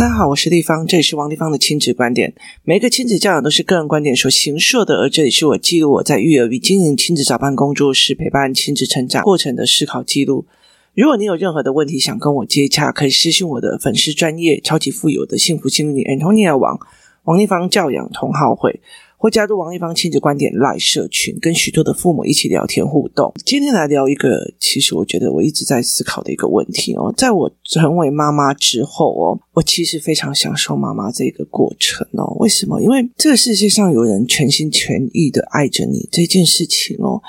大家好，我是立方，这里是王立方的亲子观点。每一个亲子教养都是个人观点所形设的，而这里是我记录我在育儿与经营亲子早班工作室陪伴亲子成长过程的思考记录。如果你有任何的问题想跟我接洽，可以私信我的粉丝专业超级富有的幸福经理 Antonia 王王立方教养同好会。或加入王一芳亲子观点 Live 社群，跟许多的父母一起聊天互动。今天来聊一个，其实我觉得我一直在思考的一个问题哦。在我成为妈妈之后哦，我其实非常享受妈妈这个过程哦。为什么？因为这个世界上有人全心全意的爱着你这件事情哦，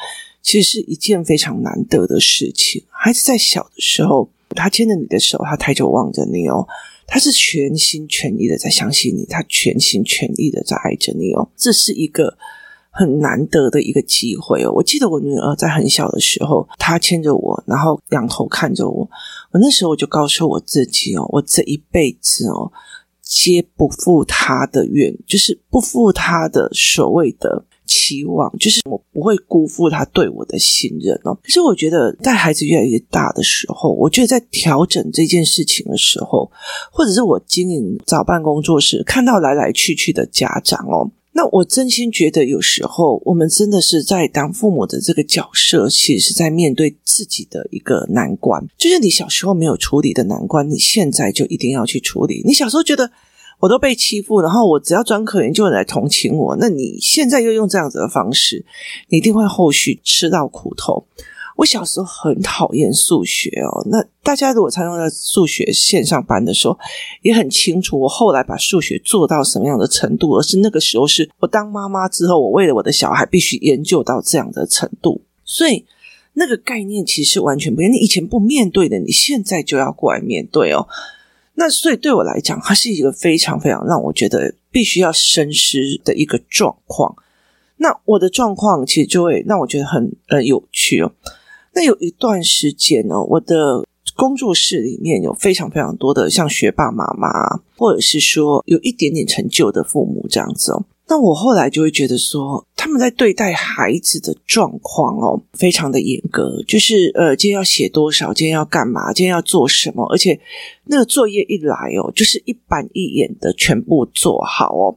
其实是一件非常难得的事情。孩子在小的时候，他牵着你的手，他抬头望着你哦。他是全心全意的在相信你，他全心全意的在爱着你哦，这是一个很难得的一个机会哦。我记得我女儿在很小的时候，她牵着我，然后仰头看着我，我那时候我就告诉我自己哦，我这一辈子哦，皆不负她的愿，就是不负她的所谓的。期望就是我不会辜负他对我的信任哦。可是我觉得，在孩子越来越大的时候，我觉得在调整这件事情的时候，或者是我经营早办工作室，看到来来去去的家长哦，那我真心觉得，有时候我们真的是在当父母的这个角色，其实是在面对自己的一个难关，就是你小时候没有处理的难关，你现在就一定要去处理。你小时候觉得。我都被欺负，然后我只要装可怜就来同情我。那你现在又用这样子的方式，你一定会后续吃到苦头。我小时候很讨厌数学哦，那大家如果参加在数学线上班的时候，也很清楚我后来把数学做到什么样的程度，而是那个时候是我当妈妈之后，我为了我的小孩必须研究到这样的程度，所以那个概念其实完全不一样。你以前不面对的，你现在就要过来面对哦。那所以对我来讲，它是一个非常非常让我觉得必须要深思的一个状况。那我的状况其实就会让我觉得很呃有趣哦。那有一段时间呢，我的工作室里面有非常非常多的像学霸妈妈，或者是说有一点点成就的父母这样子哦。那我后来就会觉得说，他们在对待孩子的状况哦，非常的严格，就是呃，今天要写多少，今天要干嘛，今天要做什么，而且那个作业一来哦，就是一板一眼的全部做好哦。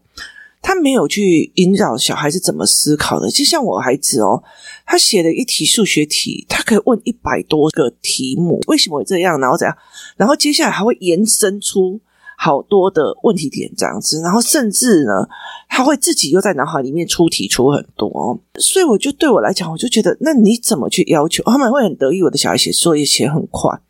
他没有去引导小孩子怎么思考的，就像我孩子哦，他写了一题数学题，他可以问一百多个题目，为什么会这样，然后怎样，然后接下来还会延伸出。好多的问题点这样子，然后甚至呢，他会自己又在脑海里面出题出很多，所以我就对我来讲，我就觉得，那你怎么去要求？他们会很得意，我的小孩写作业写很快。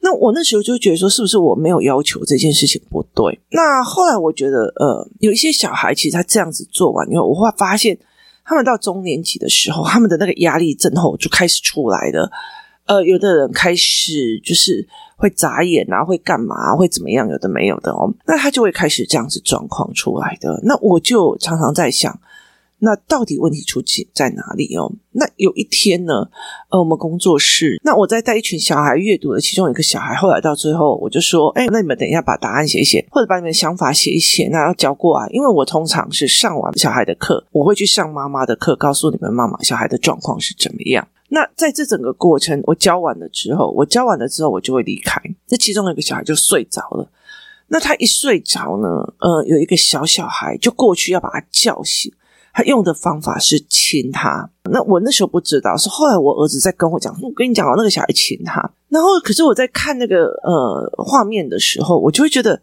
那我那时候就觉得说，是不是我没有要求这件事情不对？那后来我觉得，呃，有一些小孩其实他这样子做完以后，我会发现，他们到中年级的时候，他们的那个压力症候就开始出来了。呃，有的人开始就是会眨眼啊，会干嘛，会怎么样？有的没有的哦，那他就会开始这样子状况出来的。那我就常常在想，那到底问题出现在哪里哦？那有一天呢，呃，我们工作室，那我在带一群小孩阅读的其中一个小孩，后来到最后，我就说，哎，那你们等一下把答案写一写，或者把你们想法写一写，那要交过来，因为我通常是上完小孩的课，我会去上妈妈的课，告诉你们妈妈小孩的状况是怎么样。那在这整个过程，我教完了之后，我教完了之后，我就会离开。那其中有一个小孩就睡着了。那他一睡着呢，呃，有一个小小孩就过去要把他叫醒。他用的方法是亲他。那我那时候不知道，是后来我儿子在跟我讲，我跟你讲哦，那个小孩亲他。然后，可是我在看那个呃画面的时候，我就会觉得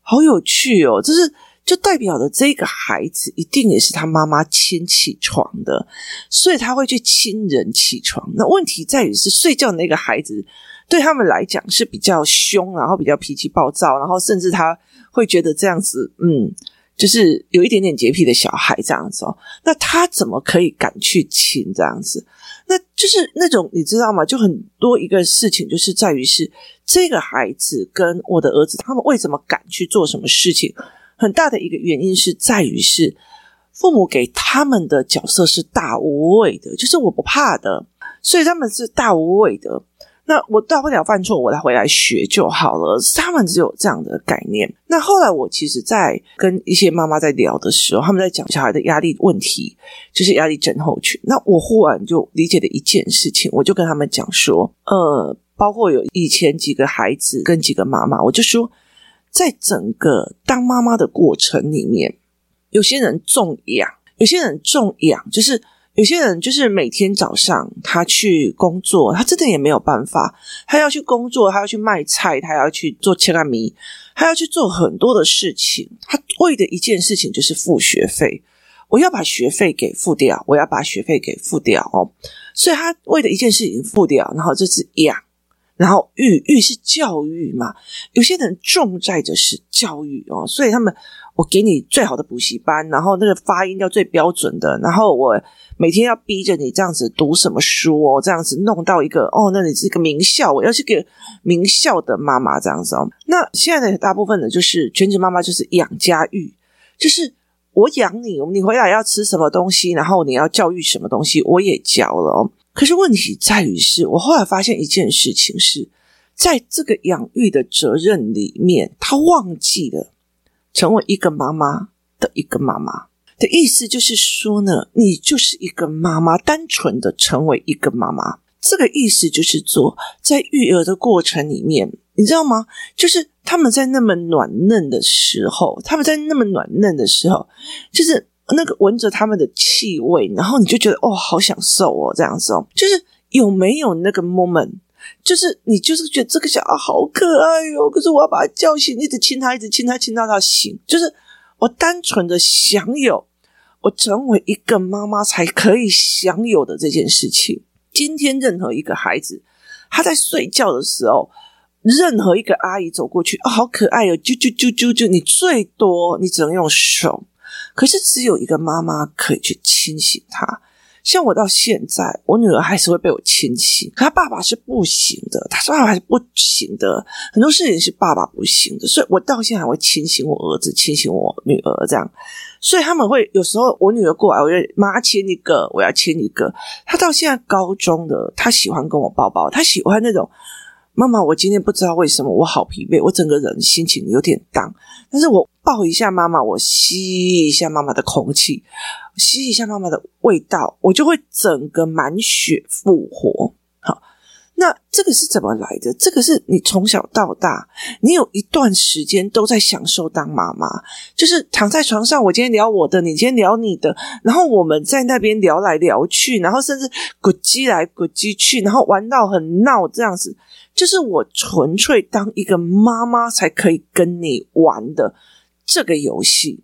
好有趣哦，就是。就代表了这个孩子一定也是他妈妈亲起床的，所以他会去亲人起床。那问题在于是睡觉那个孩子对他们来讲是比较凶，然后比较脾气暴躁，然后甚至他会觉得这样子，嗯，就是有一点点洁癖的小孩这样子哦。那他怎么可以敢去亲这样子？那就是那种你知道吗？就很多一个事情就是在于是这个孩子跟我的儿子他们为什么敢去做什么事情？很大的一个原因是在于是父母给他们的角色是大无畏的，就是我不怕的，所以他们是大无畏的。那我大不了犯错，我来回来学就好了。他们只有这样的概念。那后来我其实，在跟一些妈妈在聊的时候，他们在讲小孩的压力问题，就是压力症候群。那我忽然就理解了一件事情，我就跟他们讲说，呃，包括有以前几个孩子跟几个妈妈，我就说。在整个当妈妈的过程里面，有些人重养，有些人重养，就是有些人就是每天早上他去工作，他真的也没有办法，他要去工作，他要去卖菜，他要去做切干米，他要去做很多的事情，他为的一件事情就是付学费。我要把学费给付掉，我要把学费给付掉哦，所以他为的一件事情付掉，然后这是养，然后育育是教育嘛，有些人重在的是教育哦，所以他们我给你最好的补习班，然后那个发音要最标准的，然后我每天要逼着你这样子读什么书哦，这样子弄到一个哦，那你是一个名校，我要去给名校的妈妈这样子哦。那现在的大部分的就是全职妈妈，就是养家育，就是。我养你，你回来要吃什么东西，然后你要教育什么东西，我也教了哦。可是问题在于是，我后来发现一件事情是，在这个养育的责任里面，他忘记了成为一个妈妈的一个妈妈的意思，就是说呢，你就是一个妈妈，单纯的成为一个妈妈，这个意思就是说，在育儿的过程里面。你知道吗？就是他们在那么暖嫩的时候，他们在那么暖嫩的时候，就是那个闻着他们的气味，然后你就觉得哦，好享受哦，这样子哦，就是有没有那个 moment？就是你就是觉得这个小孩好可爱哟，可是我要把他叫醒，一直亲他，一直亲他，亲到他醒。就是我单纯的享有，我成为一个妈妈才可以享有的这件事情。今天任何一个孩子，他在睡觉的时候。任何一个阿姨走过去，哦，好可爱哦，啾啾啾啾啾，你最多你只能用手，可是只有一个妈妈可以去清醒他。像我到现在，我女儿还是会被我亲醒，可她爸爸是不行的，她说爸爸是不行的，很多事情是爸爸不行的，所以我到现在还会亲醒我儿子，亲醒我女儿这样。所以他们会有时候我女儿过来，我就妈亲一个，我要亲一个。她到现在高中的，她喜欢跟我抱抱，她喜欢那种。妈妈，我今天不知道为什么我好疲惫，我整个人心情有点 down。但是我抱一下妈妈，我吸一下妈妈的空气，吸一下妈妈的味道，我就会整个满血复活。好。那这个是怎么来的？这个是你从小到大，你有一段时间都在享受当妈妈，就是躺在床上，我今天聊我的，你今天聊你的，然后我们在那边聊来聊去，然后甚至滚机来滚机去，然后玩到很闹这样子，就是我纯粹当一个妈妈才可以跟你玩的这个游戏，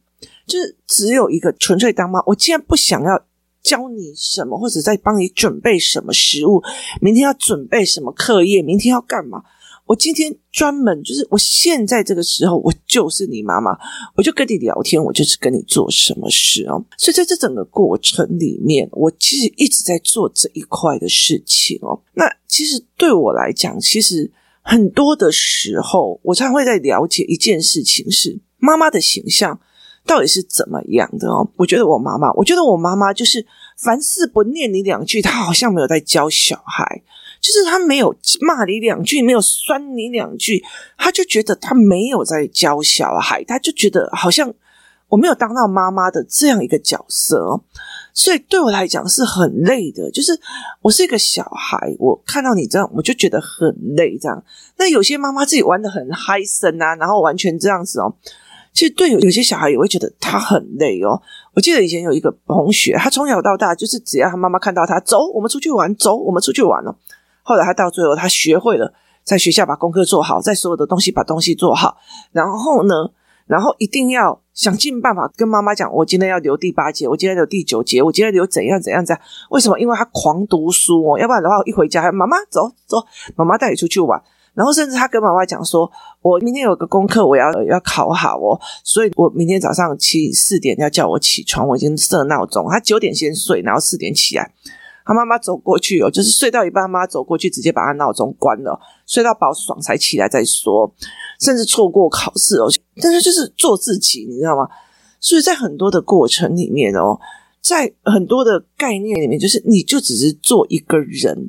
就是只有一个纯粹当妈。我既然不想要。教你什么，或者在帮你准备什么食物？明天要准备什么课业？明天要干嘛？我今天专门就是，我现在这个时候，我就是你妈妈，我就跟你聊天，我就是跟你做什么事哦。所以在这整个过程里面，我其实一直在做这一块的事情哦。那其实对我来讲，其实很多的时候，我常会在了解一件事情是妈妈的形象。到底是怎么样的哦？我觉得我妈妈，我觉得我妈妈就是凡事不念你两句，她好像没有在教小孩，就是她没有骂你两句，没有酸你两句，她就觉得她没有在教小孩，她就觉得好像我没有当到妈妈的这样一个角色哦，所以对我来讲是很累的。就是我是一个小孩，我看到你这样，我就觉得很累。这样，那有些妈妈自己玩得很嗨森啊，然后完全这样子哦。其实对有有些小孩也会觉得他很累哦。我记得以前有一个同学，他从小到大就是只要他妈妈看到他，走，我们出去玩，走，我们出去玩了。后来他到最后，他学会了在学校把功课做好，在所有的东西把东西做好。然后呢，然后一定要想尽办法跟妈妈讲，我今天要留第八节，我今天留第九节，我今天留怎样怎样怎样。为什么？因为他狂读书哦，要不然的话，一回家，妈妈走走，妈妈带你出去玩。然后甚至他跟妈妈讲说：“我明天有个功课，我要要考好哦，所以我明天早上七四点要叫我起床，我已经设闹钟。他九点先睡，然后四点起来。他妈妈走过去哦，就是睡到一半，妈妈走过去直接把他闹钟关了，睡到饱爽才起来再说。甚至错过考试哦，但是就是做自己，你知道吗？所以在很多的过程里面哦，在很多的概念里面，就是你就只是做一个人。”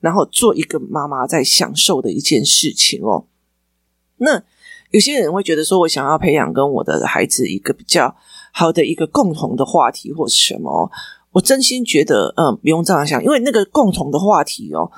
然后做一个妈妈在享受的一件事情哦。那有些人会觉得说，我想要培养跟我的孩子一个比较好的一个共同的话题或什么。我真心觉得，嗯，不用这样想，因为那个共同的话题哦，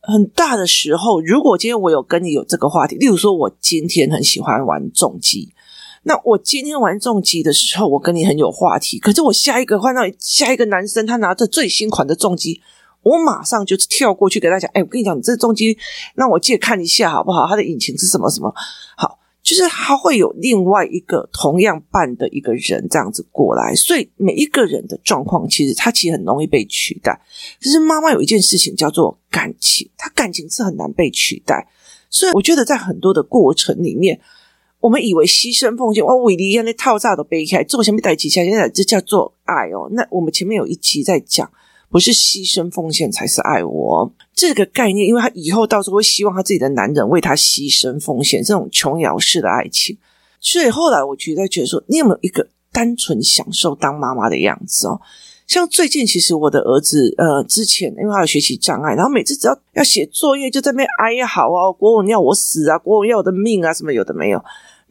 很大的时候，如果今天我有跟你有这个话题，例如说，我今天很喜欢玩重机，那我今天玩重机的时候，我跟你很有话题。可是我下一个换到下一个男生，他拿着最新款的重机，我马上就跳过去给他讲：“哎，我跟你讲，你这重机让我借看一下好不好？它的引擎是什么什么好。”就是他会有另外一个同样办的一个人这样子过来，所以每一个人的状况其实他其实很容易被取代。可是妈妈有一件事情叫做感情，他感情是很难被取代。所以我觉得在很多的过程里面，我们以为牺牲奉献，哇，韦礼安那套炸都背开，做前面带起下，现在这叫做爱哦。那我们前面有一集在讲。不是牺牲奉献才是爱我这个概念，因为他以后到时候会希望他自己的男人为他牺牲奉献，这种琼瑶式的爱情。所以后来我觉得，觉得说，你有没有一个单纯享受当妈妈的样子哦？像最近，其实我的儿子，呃，之前因为他有学习障碍，然后每次只要要写作业，就在那边哀呀，好啊，国文要我死啊，国文要我的命啊，什么有的没有。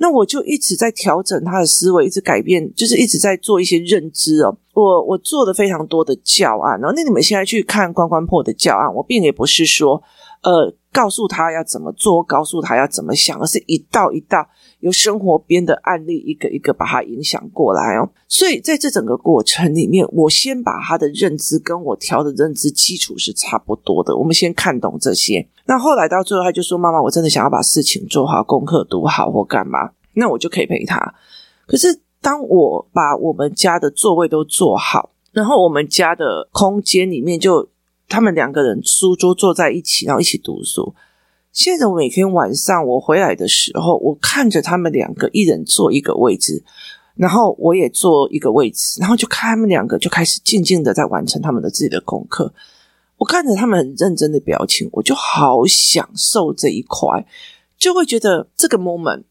那我就一直在调整他的思维，一直改变，就是一直在做一些认知哦。我我做了非常多的教案，然后那你们现在去看关关破的教案，我并也不是说呃告诉他要怎么做，告诉他要怎么想，而是一道一道由生活边的案例一个一个把他影响过来哦。所以在这整个过程里面，我先把他的认知跟我调的认知基础是差不多的，我们先看懂这些。那后来到最后，他就说：“妈妈，我真的想要把事情做好，功课读好或干嘛？”那我就可以陪他。可是当我把我们家的座位都做好，然后我们家的空间里面就他们两个人书桌坐在一起，然后一起读书。现在我每天晚上我回来的时候，我看着他们两个一人坐一个位置，然后我也坐一个位置，然后就看他们两个就开始静静的在完成他们的自己的功课。我看着他们很认真的表情，我就好享受这一块，就会觉得这个 moment，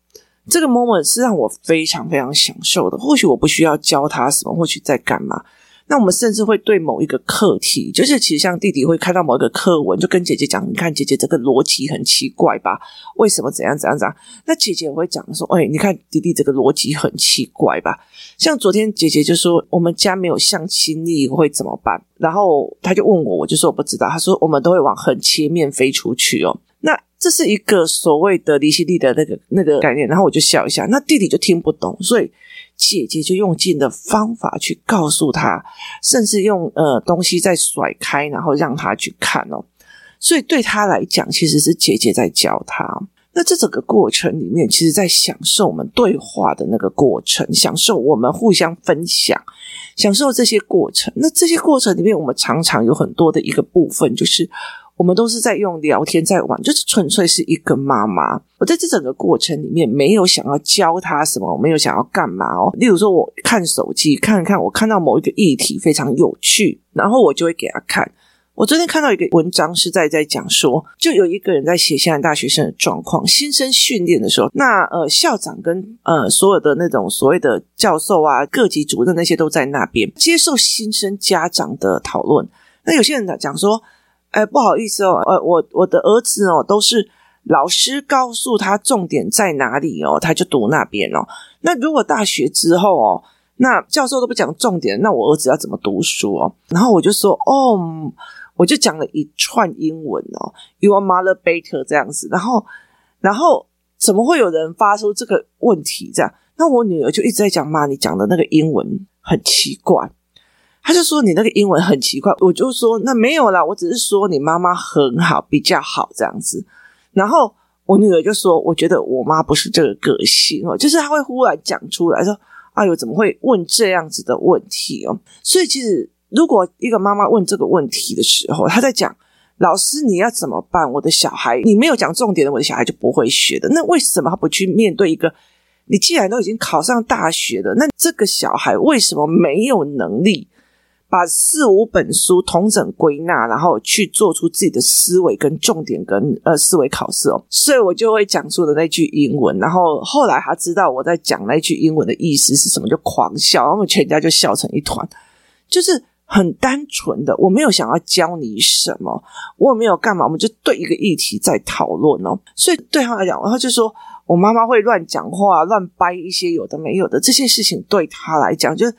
这个 moment 是让我非常非常享受的。或许我不需要教他什么，或许在干嘛。那我们甚至会对某一个课题，就是其实像弟弟会看到某一个课文，就跟姐姐讲：“你看，姐姐这个逻辑很奇怪吧？为什么怎样怎样怎样？”那姐姐也会讲说：“哎，你看弟弟这个逻辑很奇怪吧？”像昨天姐姐就说：“我们家没有向心力会怎么办？”然后他就问我，我就说我不知道。他说：“我们都会往横切面飞出去哦。”那这是一个所谓的离心力的那个那个概念。然后我就笑一下，那弟弟就听不懂，所以。姐姐就用尽的方法去告诉他，甚至用呃东西再甩开，然后让他去看哦。所以对他来讲，其实是姐姐在教他。那这整个过程里面，其实在享受我们对话的那个过程，享受我们互相分享，享受这些过程。那这些过程里面，我们常常有很多的一个部分，就是。我们都是在用聊天在玩，就是纯粹是一个妈妈。我在这整个过程里面没有想要教他什么，我没有想要干嘛哦。例如说，我看手机看看，我看到某一个议题非常有趣，然后我就会给他看。我昨天看到一个文章是在在讲说，就有一个人在写现在大学生的状况，新生训练的时候，那呃校长跟呃所有的那种所谓的教授啊、各级主任那些都在那边接受新生家长的讨论。那有些人讲说。哎，不好意思哦，呃，我我的儿子哦，都是老师告诉他重点在哪里哦，他就读那边哦。那如果大学之后哦，那教授都不讲重点，那我儿子要怎么读书哦？然后我就说，哦，我就讲了一串英文哦，Your mother better 这样子。然后，然后怎么会有人发出这个问题？这样，那我女儿就一直在讲，妈，你讲的那个英文很奇怪。他就说你那个英文很奇怪，我就说那没有啦，我只是说你妈妈很好，比较好这样子。然后我女儿就说，我觉得我妈不是这个个性哦，就是她会忽然讲出来说，哎呦，怎么会问这样子的问题哦？所以其实如果一个妈妈问这个问题的时候，她在讲老师你要怎么办？我的小孩你没有讲重点的，我的小孩就不会学的。那为什么他不去面对一个？你既然都已经考上大学了，那这个小孩为什么没有能力？把四五本书同整归纳，然后去做出自己的思维跟重点跟呃思维考试哦，所以我就会讲出的那句英文，然后后来他知道我在讲那句英文的意思是什么，就狂笑，然后全家就笑成一团，就是很单纯的，我没有想要教你什么，我也没有干嘛，我们就对一个议题在讨论哦，所以对他来讲，然后就说我妈妈会乱讲话、乱掰一些有的没有的这些事情，对他来讲就是。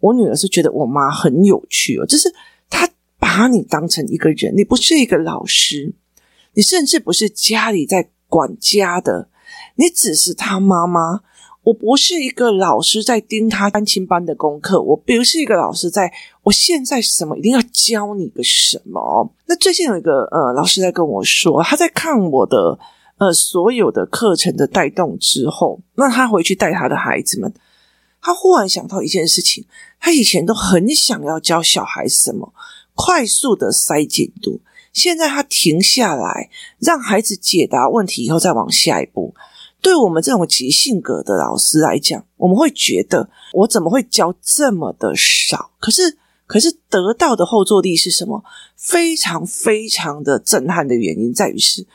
我女儿是觉得我妈很有趣哦，就是她把你当成一个人，你不是一个老师，你甚至不是家里在管家的，你只是她妈妈。我不是一个老师在盯她安亲班的功课，我不是一个老师在，我现在什么一定要教你个什么。那最近有一个呃老师在跟我说，他在看我的呃所有的课程的带动之后，那他回去带他的孩子们，他忽然想到一件事情，他以前都很想要教小孩什么，快速的塞进度，现在他停下来，让孩子解答问题以后再往下一步。对我们这种急性格的老师来讲，我们会觉得我怎么会教这么的少？可是，可是得到的后坐力是什么？非常非常的震撼的原因在于是，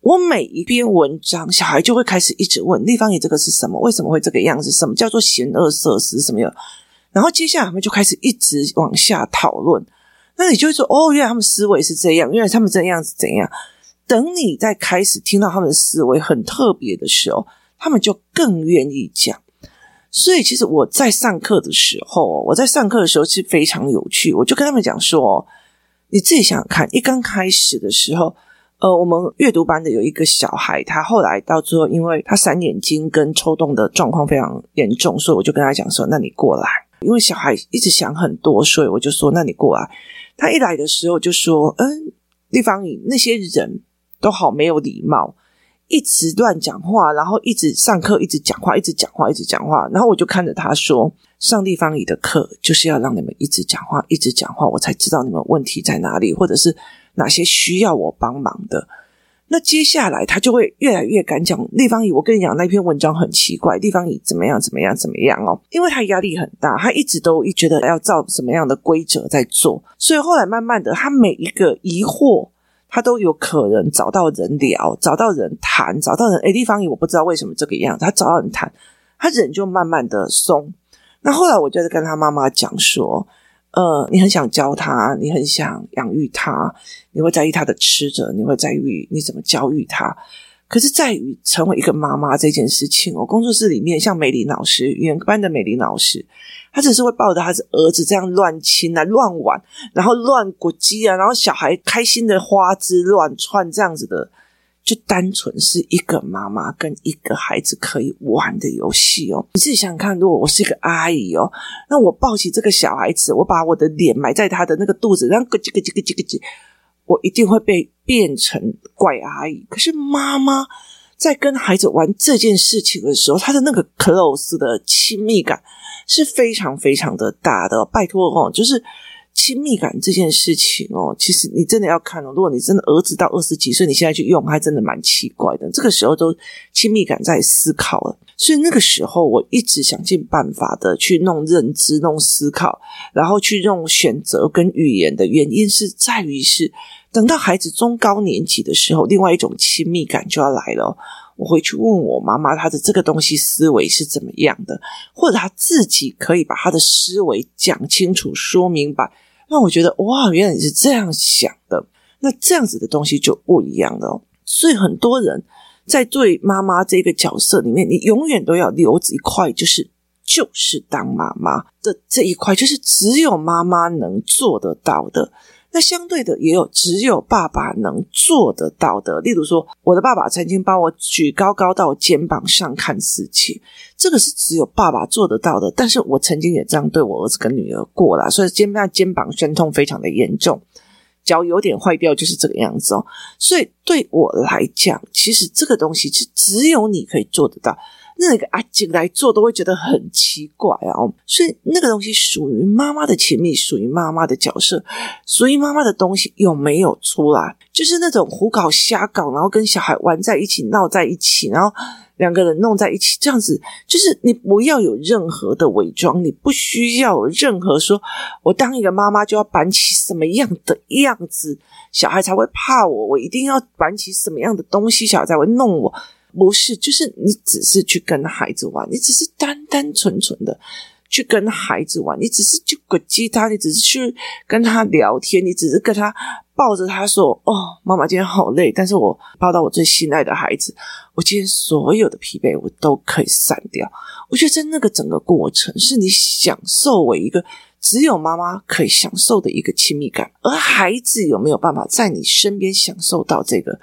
我每一篇文章，小孩就会开始一直问：立方体这个是什么？为什么会这个样子？什么叫做嫌恶设施？什么样？然后接下来他们就开始一直往下讨论。那你就会说：哦，原来他们思维是这样，原来他们这样子怎样？等你在开始听到他们的思维很特别的时候，他们就更愿意讲。所以，其实我在上课的时候，我在上课的时候是非常有趣。我就跟他们讲说：“你自己想想看，一刚开始的时候，呃，我们阅读班的有一个小孩，他后来到最后，因为他闪眼睛跟抽动的状况非常严重，所以我就跟他讲说：‘那你过来。’因为小孩一直想很多，所以我就说：‘那你过来。’他一来的时候就说：‘嗯，立方体那些人。’都好没有礼貌，一直乱讲话，然后一直上课，一直讲话，一直讲话，一直讲话。然后我就看着他说：“上立方体的课就是要让你们一直讲话，一直讲话，我才知道你们问题在哪里，或者是哪些需要我帮忙的。”那接下来他就会越来越敢讲立方体。我跟你讲，那篇文章很奇怪，立方体怎么样，怎么样，怎么样哦？因为他压力很大，他一直都觉得要照什么样的规则在做，所以后来慢慢的，他每一个疑惑。他都有可能找到人聊，找到人谈，找到人。诶，立方体我不知道为什么这个样子。他找到人谈，他人就慢慢的松。那后来我就是跟他妈妈讲说，呃，你很想教他，你很想养育他，你会在意他的吃着，你会在意你怎么教育他。可是在于成为一个妈妈这件事情，我工作室里面像美玲老师，语言班的美玲老师。她只是会抱着她的儿子这样乱亲啊、乱玩，然后乱鼓机啊，然后小孩开心的花枝乱窜这样子的，就单纯是一个妈妈跟一个孩子可以玩的游戏哦。你自己想想看，如果我是一个阿姨哦，那我抱起这个小孩子，我把我的脸埋在他的那个肚子，然后咯叽咯叽咯叽咯叽，我一定会被变成怪阿姨。可是妈妈在跟孩子玩这件事情的时候，她的那个 close 的亲密感。是非常非常的大的，拜托哦，就是亲密感这件事情哦，其实你真的要看哦。如果你真的儿子到二十几岁，你现在去用，还真的蛮奇怪的。这个时候都亲密感在思考了，所以那个时候我一直想尽办法的去弄认知、弄思考，然后去弄选择跟语言的原因是在于是，等到孩子中高年级的时候，另外一种亲密感就要来了。我会去问我妈妈，她的这个东西思维是怎么样的，或者她自己可以把她的思维讲清楚、说明白，让我觉得哇，原来你是这样想的。那这样子的东西就不一样了。所以很多人在对妈妈这个角色里面，你永远都要留着一块，就是就是当妈妈的这一块，就是只有妈妈能做得到的。那相对的也有只有爸爸能做得到的，例如说，我的爸爸曾经帮我举高高到肩膀上看事情，这个是只有爸爸做得到的。但是我曾经也这样对我儿子跟女儿过啦，所以肩膀肩膀酸痛非常的严重，脚有点坏掉，就是这个样子哦。所以对我来讲，其实这个东西是只有你可以做得到。那个阿静来做都会觉得很奇怪啊，所以那个东西属于妈妈的亲密，属于妈妈的角色，属于妈妈的东西有没有出来？就是那种胡搞瞎搞，然后跟小孩玩在一起，闹在一起，然后两个人弄在一起，这样子，就是你不要有任何的伪装，你不需要有任何说，我当一个妈妈就要扮起什么样的样子，小孩才会怕我，我一定要扮起什么样的东西，小孩才会弄我。不是，就是你只是去跟孩子玩，你只是单单纯纯的去跟孩子玩，你只是去滚吉他，你只是去跟他聊天，你只是跟他抱着他说：“哦，妈妈今天好累，但是我抱到我最心爱的孩子，我今天所有的疲惫我都可以散掉。”我觉得在那个整个过程，是你享受为一个只有妈妈可以享受的一个亲密感，而孩子有没有办法在你身边享受到这个？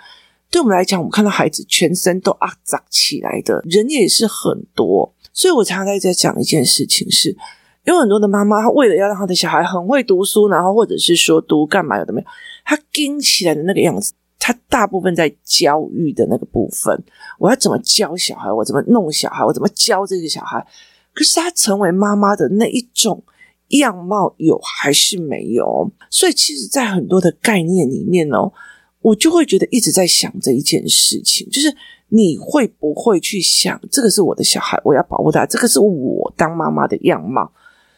对我们来讲，我们看到孩子全身都啊长起来的人也是很多，所以我常常在讲一件事情是，有很多的妈妈，她为了要让她的小孩很会读书，然后或者是说读干嘛有的没有，她撑起来的那个样子，她大部分在教育的那个部分，我要怎么教小孩，我怎么弄小孩，我怎么教这个小孩，可是她成为妈妈的那一种样貌有还是没有？所以其实，在很多的概念里面哦。我就会觉得一直在想这一件事情，就是你会不会去想，这个是我的小孩，我要保护他，这个是我当妈妈的样貌。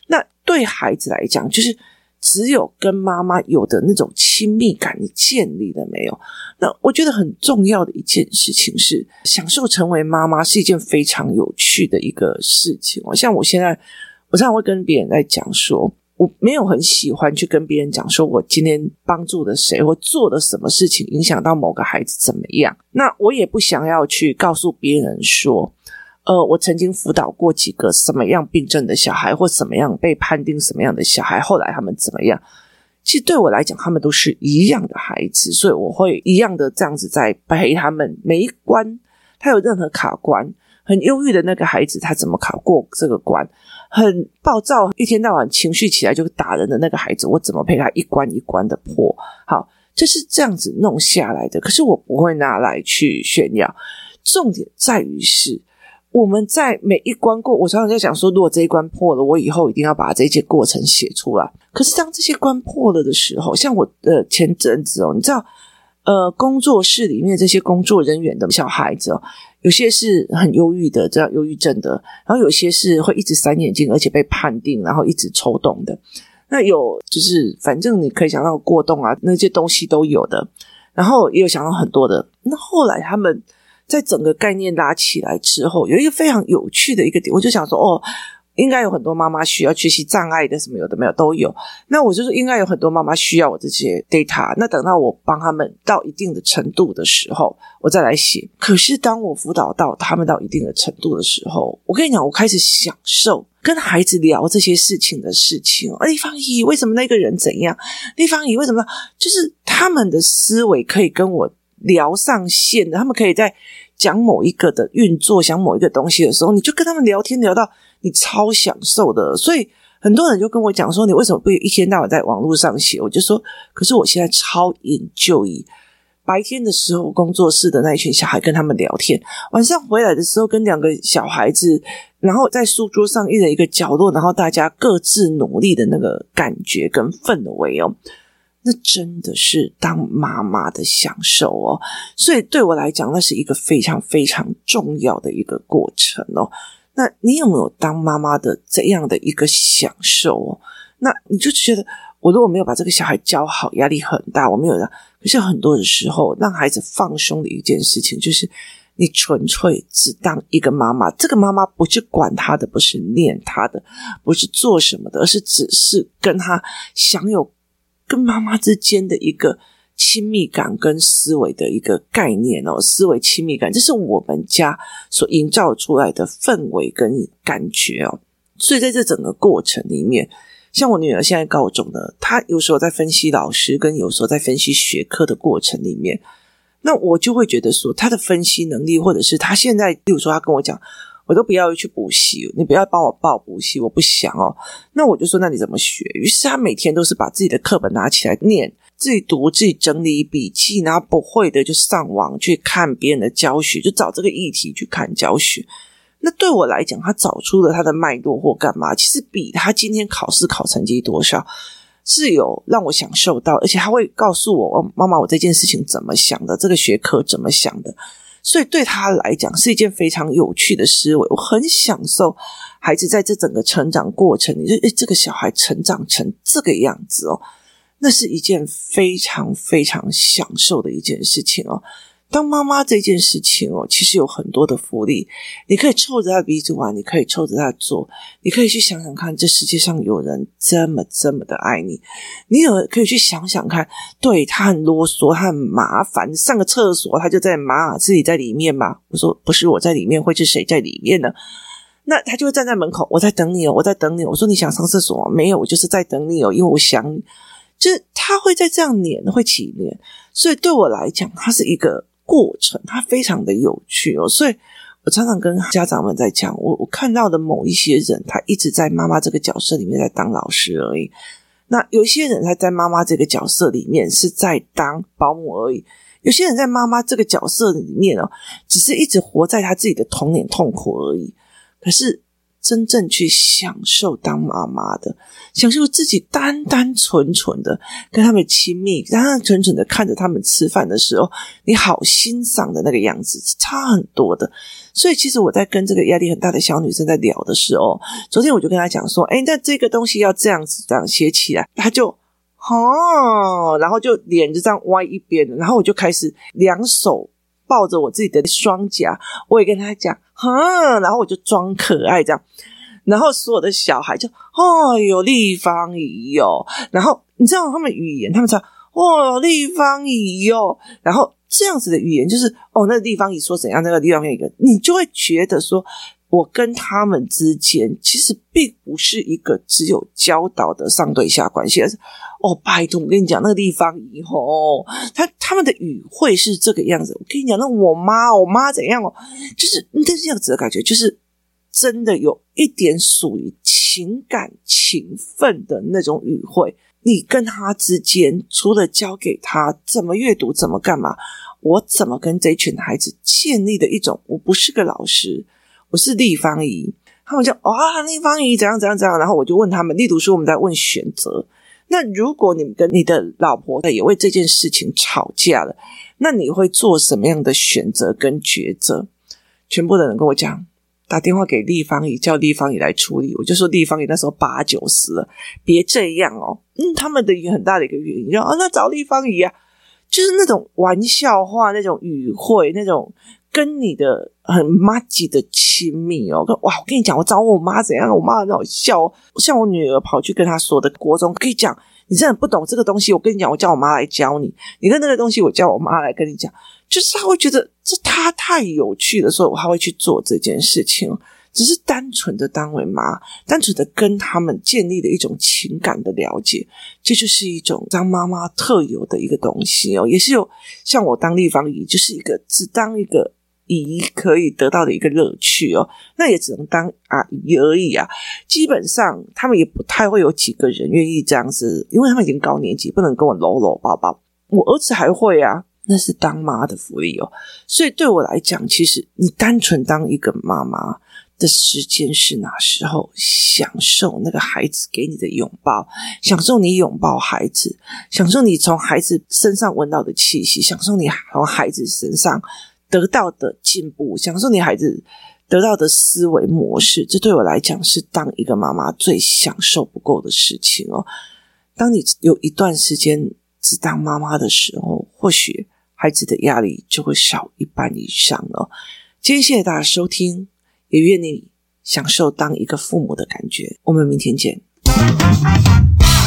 那对孩子来讲，就是只有跟妈妈有的那种亲密感，你建立了没有？那我觉得很重要的一件事情是，享受成为妈妈是一件非常有趣的一个事情。像我现在，我常常会跟别人在讲说。我没有很喜欢去跟别人讲，说我今天帮助了谁，或做了什么事情，影响到某个孩子怎么样。那我也不想要去告诉别人说，呃，我曾经辅导过几个什么样病症的小孩，或什么样被判定什么样的小孩，后来他们怎么样。其实对我来讲，他们都是一样的孩子，所以我会一样的这样子在陪他们每一关。他有任何卡关，很忧郁的那个孩子，他怎么考过这个关？很暴躁，一天到晚情绪起来就打人的那个孩子，我怎么陪他一关一关的破？好，就是这样子弄下来的。可是我不会拿来去炫耀。重点在于是我们在每一关过，我常常在想说，如果这一关破了，我以后一定要把这些过程写出来。可是当这些关破了的时候，像我的前阵子哦，你知道。呃，工作室里面这些工作人员的小孩子哦，有些是很忧郁的，这样忧郁症的，然后有些是会一直闪眼睛，而且被判定，然后一直抽动的。那有就是，反正你可以想到过动啊，那些东西都有的。然后也有想到很多的。那后来他们在整个概念拉起来之后，有一个非常有趣的一个点，我就想说，哦。应该有很多妈妈需要学习障碍的，什么有的没有都有。那我就是，应该有很多妈妈需要我这些 data。那等到我帮他们到一定的程度的时候，我再来写。可是当我辅导到他们到一定的程度的时候，我跟你讲，我开始享受跟孩子聊这些事情的事情。而立方姨，为什么那个人怎样？立方姨为什么？就是他们的思维可以跟我聊上线的，他们可以在讲某一个的运作，讲某一个东西的时候，你就跟他们聊天聊到。你超享受的，所以很多人就跟我讲说：“你为什么不一天到晚在网络上写？”我就说：“可是我现在超 enjoy，白天的时候工作室的那一群小孩跟他们聊天，晚上回来的时候跟两个小孩子，然后在书桌上一人一个角落，然后大家各自努力的那个感觉跟氛围哦，那真的是当妈妈的享受哦。所以对我来讲，那是一个非常非常重要的一个过程哦。”那你有没有当妈妈的这样的一个享受哦？那你就觉得，我如果没有把这个小孩教好，压力很大。我没有让，可是很多的时候，让孩子放松的一件事情，就是你纯粹只当一个妈妈。这个妈妈不是管他的，不是念他的，不是做什么的，而是只是跟他享有跟妈妈之间的一个。亲密感跟思维的一个概念哦，思维亲密感，这是我们家所营造出来的氛围跟感觉哦。所以在这整个过程里面，像我女儿现在高中的，她有时候在分析老师，跟有时候在分析学科的过程里面，那我就会觉得说，她的分析能力，或者是她现在，比如说她跟我讲，我都不要去补习，你不要帮我报补习，我不想哦。那我就说，那你怎么学？于是她每天都是把自己的课本拿起来念。自己读，自己整理笔记，然后不会的就上网去看别人的教学，就找这个议题去看教学。那对我来讲，他找出了他的脉络或干嘛，其实比他今天考试考成绩多少是有让我享受到，而且他会告诉我，妈妈，我这件事情怎么想的，这个学科怎么想的。所以对他来讲是一件非常有趣的思维，我很享受孩子在这整个成长过程里，诶，这个小孩成长成这个样子哦。那是一件非常非常享受的一件事情哦。当妈妈这件事情哦，其实有很多的福利。你可以抽着他鼻子玩，你可以抽着他做，你可以去想想看，这世界上有人这么这么的爱你。你有可以去想想看，对，他很啰嗦，他很麻烦，上个厕所他就在骂自己在里面嘛。我说不是我在里面，会是谁在里面呢？那他就会站在门口，我在等你哦，我在等你。我说你想上厕所？没有，我就是在等你哦，因为我想你。就是他会在这样黏，会起黏，所以对我来讲，它是一个过程，它非常的有趣哦。所以我常常跟家长们在讲，我我看到的某一些人，他一直在妈妈这个角色里面在当老师而已。那有一些人他在妈妈这个角色里面是在当保姆而已。有些人在妈妈这个角色里面哦，只是一直活在他自己的童年痛苦而已。可是真正去享受当妈妈的，享受自己单单纯纯的跟他们亲密，单单纯纯的看着他们吃饭的时候，你好欣赏的那个样子是差很多的。所以，其实我在跟这个压力很大的小女生在聊的时候，昨天我就跟她讲说：“哎，那这个东西要这样子这样写起来。”她就。哦，然后就脸就这样歪一边，然后我就开始两手抱着我自己的双颊，我也跟他讲，哈，然后我就装可爱这样，然后所有的小孩就，哦有，立方体哟，然后你知道他们语言，他们说，哦，立方体哟，然后这样子的语言就是，哦，那个立方体说怎样，那个地方有一个，你就会觉得说。我跟他们之间其实并不是一个只有教导的上对下关系，而是哦，拜托，我跟你讲那个地方以后，他他们的语汇是这个样子。我跟你讲，那我妈，我妈怎样哦，就是那这样子的感觉，就是真的有一点属于情感情分的那种语汇。你跟他之间，除了教给他怎么阅读，怎么干嘛，我怎么跟这群孩子建立的一种，我不是个老师。我是立方姨，他们就哇，立方姨怎样怎样怎样，然后我就问他们，例如说我们在问选择，那如果你跟你的老婆也为这件事情吵架了，那你会做什么样的选择跟抉择？全部的人跟我讲，打电话给立方姨，叫立方姨来处理。我就说立方姨那时候八九十了，别这样哦。嗯，他们的一个很大的一个原因，就啊，那找立方姨啊，就是那种玩笑话，那种语汇，那种。跟你的很麻吉的亲密哦，哇！我跟你讲，我找我妈怎样？我妈很好笑，像我女儿跑去跟她说的国中，可以讲你真的不懂这个东西。我跟你讲，我叫我妈来教你。你的那个东西，我叫我妈来跟你讲。就是她会觉得这她太有趣的时候，她会去做这件事情。只是单纯的当为妈，单纯的跟他们建立的一种情感的了解，这就是一种当妈妈特有的一个东西哦。也是有像我当立方姨，就是一个只当一个。姨可以得到的一个乐趣哦，那也只能当阿姨而已啊。基本上他们也不太会有几个人愿意这样子，因为他们已经高年级，不能跟我搂搂抱抱。我儿子还会啊，那是当妈的福利哦。所以对我来讲，其实你单纯当一个妈妈的时间是哪时候？享受那个孩子给你的拥抱，享受你拥抱孩子，享受你从孩子身上闻到的气息，享受你从孩子身上。得到的进步，享受你孩子得到的思维模式，这对我来讲是当一个妈妈最享受不够的事情哦。当你有一段时间只当妈妈的时候，或许孩子的压力就会少一半以上了。今天谢谢大家收听，也愿你享受当一个父母的感觉。我们明天见。